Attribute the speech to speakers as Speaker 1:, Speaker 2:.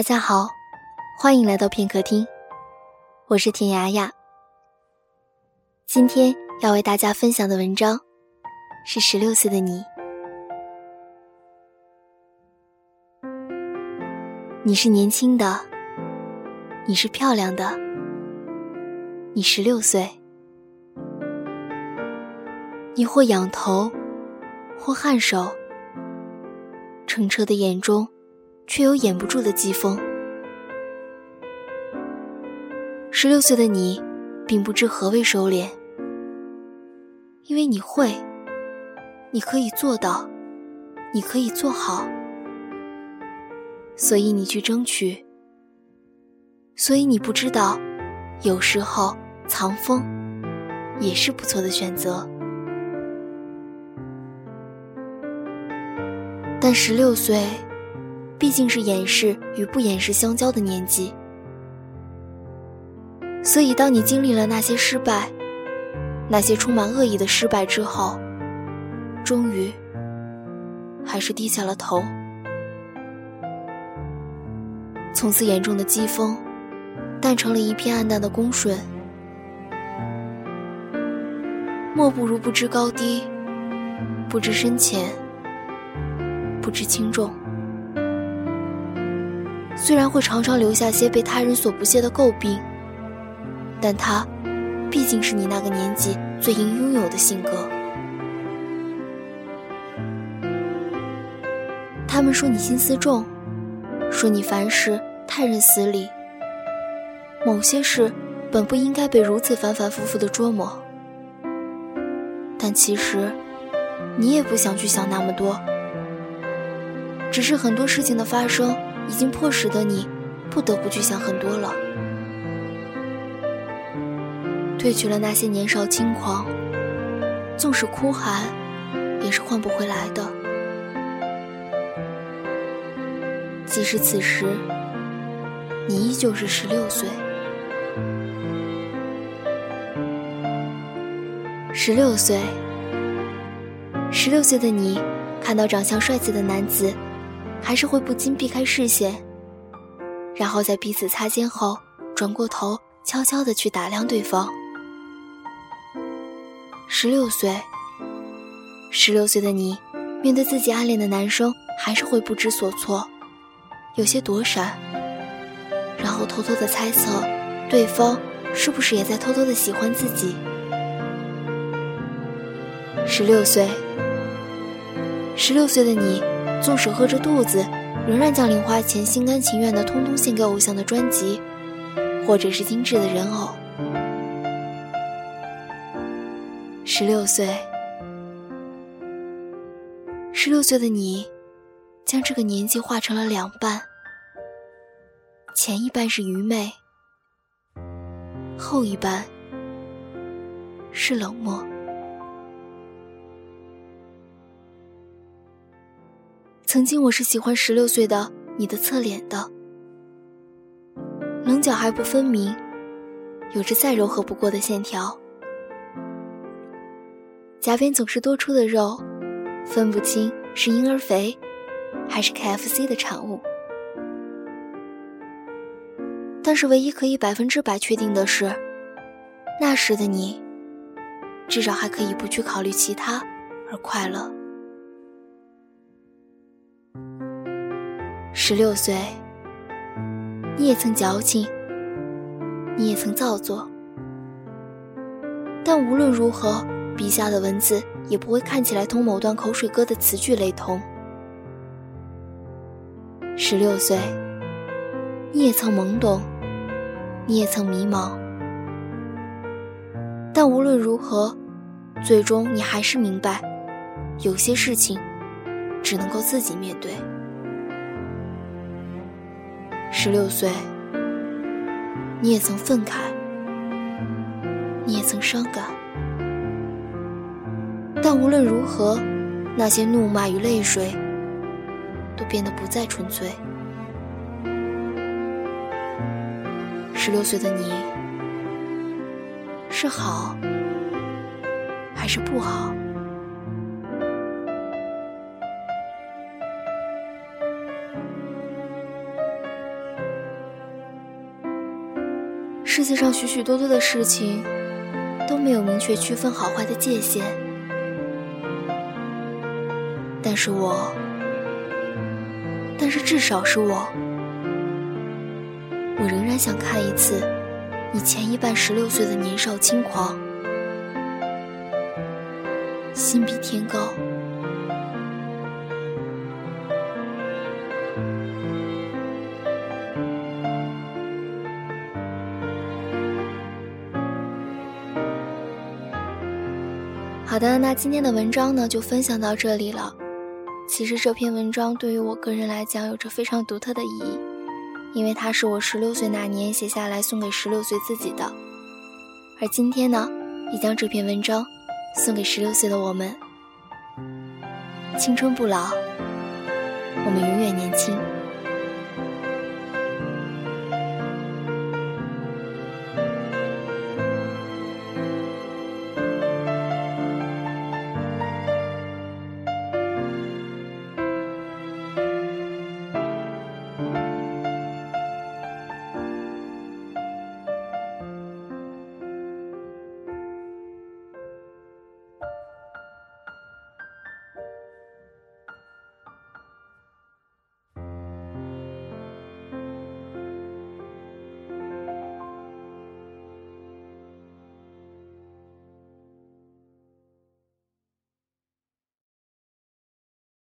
Speaker 1: 大家好，欢迎来到片刻听，我是田雅雅。今天要为大家分享的文章是十六岁的你。你是年轻的，你是漂亮的，你十六岁，你或仰头，或颔首，澄澈的眼中。却有掩不住的季风。十六岁的你，并不知何为收敛，因为你会，你可以做到，你可以做好，所以你去争取。所以你不知道，有时候藏风也是不错的选择。但十六岁。毕竟是掩饰与不掩饰相交的年纪，所以当你经历了那些失败，那些充满恶意的失败之后，终于还是低下了头。从此，眼中的疾风淡成了一片暗淡的恭顺。莫不如不知高低，不知深浅，不知轻重。虽然会常常留下些被他人所不屑的诟病，但他毕竟是你那个年纪最应拥有的性格。他们说你心思重，说你凡事太认死理，某些事本不应该被如此反反复复的琢磨。但其实，你也不想去想那么多，只是很多事情的发生。已经迫使的你，不得不去想很多了。褪去了那些年少轻狂，纵使哭喊，也是换不回来的。即使此时，你依旧是十六岁。十六岁，十六岁的你，看到长相帅气的男子。还是会不禁避开视线，然后在彼此擦肩后，转过头，悄悄地去打量对方。十六岁，十六岁的你，面对自己暗恋的男生，还是会不知所措，有些躲闪，然后偷偷的猜测，对方是不是也在偷偷的喜欢自己。十六岁，十六岁的你。纵使饿着肚子，仍然将零花钱心甘情愿的通通献给偶像的专辑，或者是精致的人偶。十六岁，十六岁的你，将这个年纪划成了两半，前一半是愚昧，后一半是冷漠。曾经我是喜欢十六岁的你的侧脸的，棱角还不分明，有着再柔和不过的线条，颊边总是多出的肉，分不清是婴儿肥，还是 KFC 的产物。但是唯一可以百分之百确定的是，那时的你，至少还可以不去考虑其他而快乐。十六岁，你也曾矫情，你也曾造作，但无论如何，笔下的文字也不会看起来同某段口水歌的词句雷同。十六岁，你也曾懵懂，你也曾迷茫，但无论如何，最终你还是明白，有些事情只能够自己面对。十六岁，你也曾愤慨，你也曾伤感，但无论如何，那些怒骂与泪水都变得不再纯粹。十六岁的你，是好还是不好？世界上许许多多的事情都没有明确区分好坏的界限，但是我，但是至少是我，我仍然想看一次你前一半十六岁的年少轻狂，心比天高。的，那今天的文章呢就分享到这里了。其实这篇文章对于我个人来讲有着非常独特的意义，因为它是我十六岁那年写下来送给十六岁自己的。而今天呢，也将这篇文章送给十六岁的我们。青春不老，我们永远年轻。